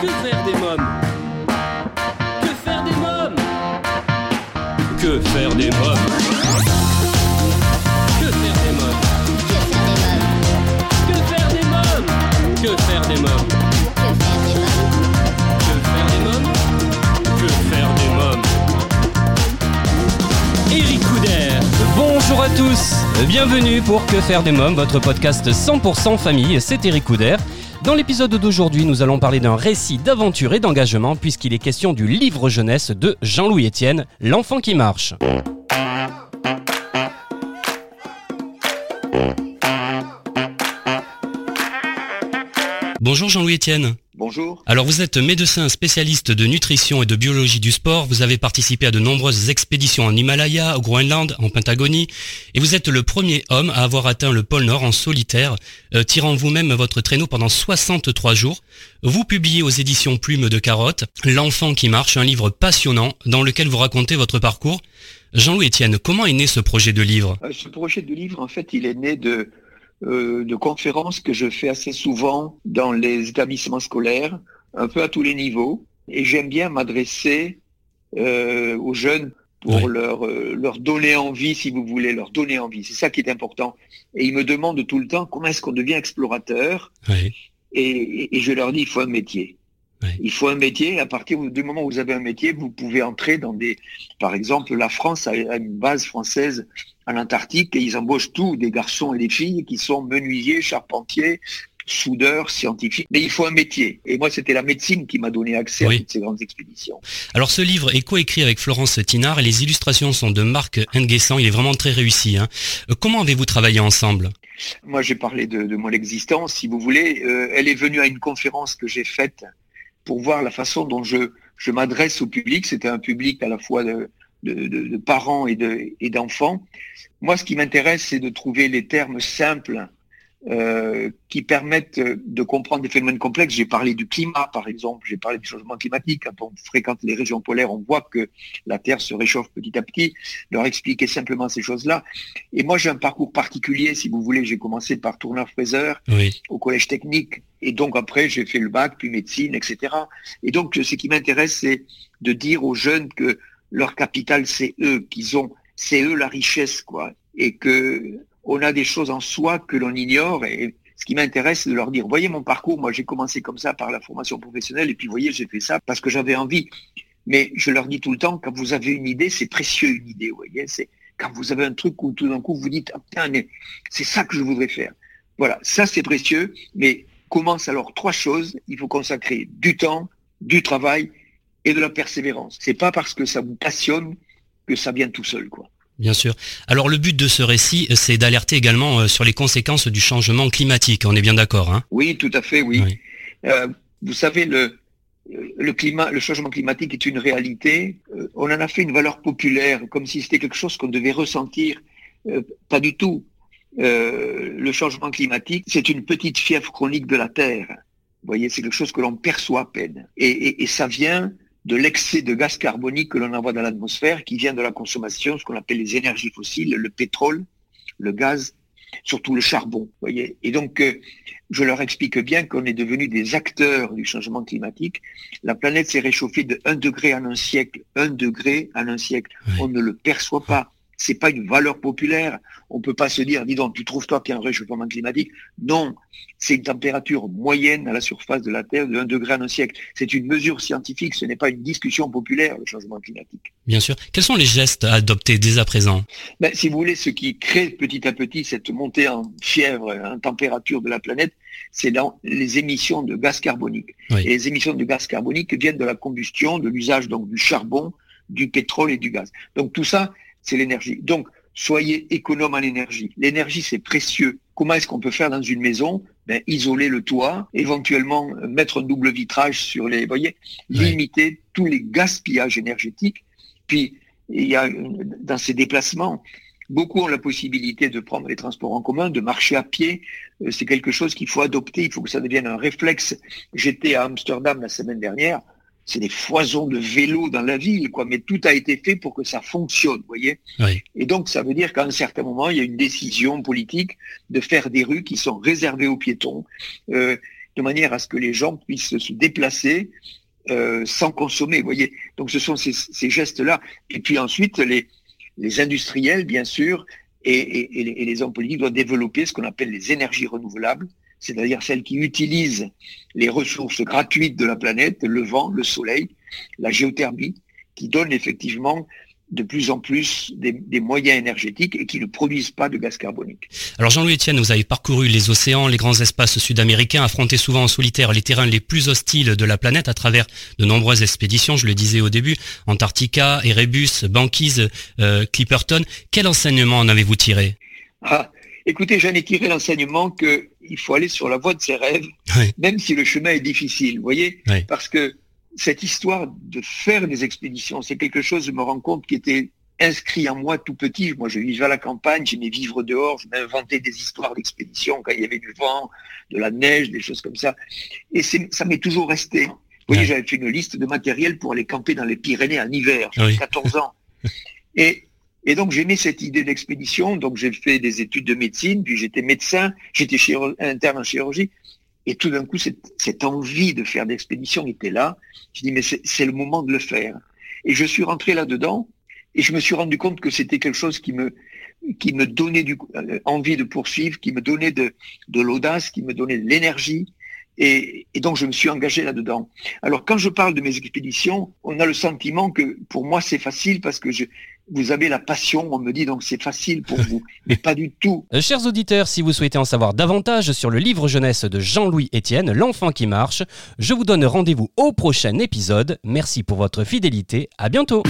Que faire des mômes Que faire des mômes Que faire des mômes Que faire des mômes Que faire des mômes Que faire des mômes Eric Couder, bonjour à tous. Bienvenue pour Que faire des mômes, votre podcast 100% famille, c'est Eric Couder. Dans l'épisode d'aujourd'hui, nous allons parler d'un récit d'aventure et d'engagement puisqu'il est question du livre jeunesse de Jean-Louis Etienne, L'enfant qui marche. Bonjour Jean-Louis Etienne. Bonjour. Alors vous êtes médecin spécialiste de nutrition et de biologie du sport, vous avez participé à de nombreuses expéditions en Himalaya, au Groenland, en Pentagonie, et vous êtes le premier homme à avoir atteint le pôle Nord en solitaire, euh, tirant vous-même votre traîneau pendant 63 jours. Vous publiez aux éditions Plume de Carotte L'enfant qui marche, un livre passionnant dans lequel vous racontez votre parcours. Jean-Louis Etienne, comment est né ce projet de livre? Euh, Ce projet de livre, en fait, il est né de, euh, de conférences que je fais assez souvent dans les établissements scolaires, un peu à tous les niveaux. Et j'aime bien m'adresser euh, aux jeunes pour leur, euh, leur donner envie, si vous voulez, leur donner envie. C'est ça qui est important. Et ils me demandent tout le temps comment est-ce qu'on devient explorateur. Oui, Et, et- et je leur dis, il faut un métier. Il faut un métier. À partir du moment où vous avez un métier, vous pouvez entrer dans des, par exemple, la France a une base française à l'Antarctique et ils embauchent tous des garçons et des filles qui sont menuisiers, charpentiers, soudeurs, scientifiques. Mais il faut un métier. Et moi, c'était la médecine qui m'a donné accès Oui. à toutes ces grandes expéditions. Alors ce livre est coécrit avec Florence Tinard et les illustrations sont de Marc Nguessan, il est vraiment très réussi. hein. Euh, Comment avez-vous travaillé ensemble? Moi, j'ai parlé de, de mon existence, si vous voulez. Euh, elle est venue à une conférence que j'ai faite pour voir la façon dont je, je m'adresse au public. C'était un public à la fois de, de, de- de parents et de- et d'enfants. Moi, ce qui m'intéresse, c'est de trouver les termes simples euh, qui permettent de comprendre des phénomènes complexes. J'ai parlé du climat, par exemple. J'ai parlé du changement climatique. Quand on fréquente les régions polaires, on voit que la Terre se réchauffe petit à petit. Leur expliquer simplement ces choses-là. Et moi, j'ai un parcours particulier, si vous voulez. J'ai commencé par tourneur-fraiseur Oui, au collège technique. Et donc après, j'ai fait le bac, puis médecine, etc. Et donc, ce qui m'intéresse, c'est de dire aux jeunes que leur capital, c'est eux, qu'ils ont, c'est eux la richesse, quoi. Et que on a des choses en soi que l'on ignore. Et ce qui m'intéresse, c'est de leur dire, voyez mon parcours, moi j'ai commencé comme ça par la formation professionnelle, et puis voyez, j'ai fait ça parce que j'avais envie. Mais je leur dis tout le temps, quand vous avez une idée, c'est précieux une idée, vous voyez. C'est quand vous avez un truc où tout d'un coup vous dites, ah, putain, mais c'est ça que je voudrais faire. Voilà, ça c'est précieux, mais commence alors trois choses. Il faut consacrer du temps, du travail et de la persévérance. C'est pas parce que ça vous passionne que ça vient tout seul, quoi. bien sûr. Alors le but de ce récit, c'est d'alerter également euh, sur les conséquences du changement climatique, on est bien d'accord hein Oui, tout à fait, oui. Oui. Euh, vous savez, le, le climat, le changement climatique est une réalité. Euh, on en a fait une valeur populaire, comme si c'était quelque chose qu'on devait ressentir. Euh, pas du tout. Euh, le changement climatique, c'est une petite fièvre chronique de la Terre. Vous voyez, c'est quelque chose que l'on perçoit à peine. Et, et- et ça vient de l'excès de gaz carbonique que l'on envoie dans l'atmosphère, qui vient de la consommation, ce qu'on appelle les énergies fossiles, le pétrole, le gaz, surtout le charbon. Voyez. Et donc, euh, je leur explique bien qu'on est devenus des acteurs du changement climatique. La planète s'est réchauffée de 1 degré en un siècle, 1 degré en un siècle. On ne le perçoit pas. C'est pas une valeur populaire. On peut pas se dire, dis donc, tu trouves toi qu'il y a un réchauffement climatique? Non. C'est une température moyenne à la surface de la Terre de 1 degré en un siècle. C'est une mesure scientifique. Ce n'est pas une discussion populaire, le changement climatique. Bien sûr. Quels sont les gestes à adopter dès à présent? Ben, si vous voulez, ce qui crée petit à petit cette montée en fièvre, en température de la planète, c'est dans les émissions de gaz carbonique. Oui. Et les émissions de gaz carbonique viennent de la combustion, de l'usage donc du charbon, du pétrole et du gaz. Donc tout ça, c'est l'énergie. Donc soyez économe en énergie. L'énergie, c'est précieux. Comment est-ce qu'on peut faire dans une maison? Ben, Isoler le toit, éventuellement euh, mettre un double vitrage sur les... voyez, Ouais. limiter tous les gaspillages énergétiques. Puis, il y a une- dans ces déplacements, beaucoup ont la possibilité de prendre les transports en commun, de marcher à pied. Euh, C'est quelque chose qu'il faut adopter. Il faut que ça devienne un réflexe. J'étais à Amsterdam la semaine dernière. C'est des foisons de vélos dans la ville, quoi. Mais tout a été fait pour que ça fonctionne, vous voyez. Oui. Et donc, ça veut dire qu'à un certain moment, il y a une décision politique de faire des rues qui sont réservées aux piétons. Euh, de manière à ce que les gens puissent se déplacer euh, sans consommer. Vous voyez, donc ce sont ces, ces gestes-là. Et puis ensuite, les, les industriels, bien sûr, et, et, et, les hommes politiques doivent développer ce qu'on appelle les énergies renouvelables, c'est-à-dire celles qui utilisent les ressources gratuites de la planète, le vent, le soleil, la géothermie, qui donnent effectivement de plus en plus des, moyens énergétiques et qui ne produisent pas de gaz carbonique. Alors Jean-Louis Etienne, vous avez parcouru les océans, les grands espaces sud-américains, affronté souvent en solitaire les terrains les plus hostiles de la planète à travers de nombreuses expéditions, je le disais au début, Antarctica, Erebus, Banquise, euh, Clipperton. Quel enseignement en avez-vous tiré? Ah, Écoutez, j'en ai tiré l'enseignement qu'il faut aller sur la voie de ses rêves, même si le chemin est difficile, vous voyez Parce que cette histoire de faire des expéditions, c'est quelque chose, je me rends compte, qui était inscrit en moi tout petit. Moi, je vivais à la campagne, j'aimais vivre dehors, je m'inventais des histoires d'expédition quand il y avait du vent, de la neige, des choses comme ça. Et ça m'est toujours resté. Vous voyez, j'avais fait une liste de matériel pour aller camper dans les Pyrénées en hiver, j'avais 14 ans. Et, et donc, j'aimais cette idée d'expédition. Donc, j'ai fait des études de médecine, puis j'étais médecin, j'étais interne en chirurgie. Et tout d'un coup, cette, envie de faire d'expédition était là. Je dis, mais c'est le moment de le faire. Et je suis rentré là-dedans et je me suis rendu compte que c'était quelque chose qui me, donnait euh, envie de poursuivre, qui me donnait de, de l'audace, qui me donnait de l'énergie. Et, et, donc, je me suis engagé là-dedans. Alors, quand je parle de mes expéditions, on a le sentiment que pour moi, c'est facile parce que je, vous avez la passion, on me dit donc c'est facile pour vous, mais pas du tout. Euh, chers auditeurs, si vous souhaitez en savoir davantage sur le livre jeunesse de Jean-Louis Etienne, L'enfant qui marche, je vous donne rendez-vous au prochain épisode. Merci pour votre fidélité, à bientôt.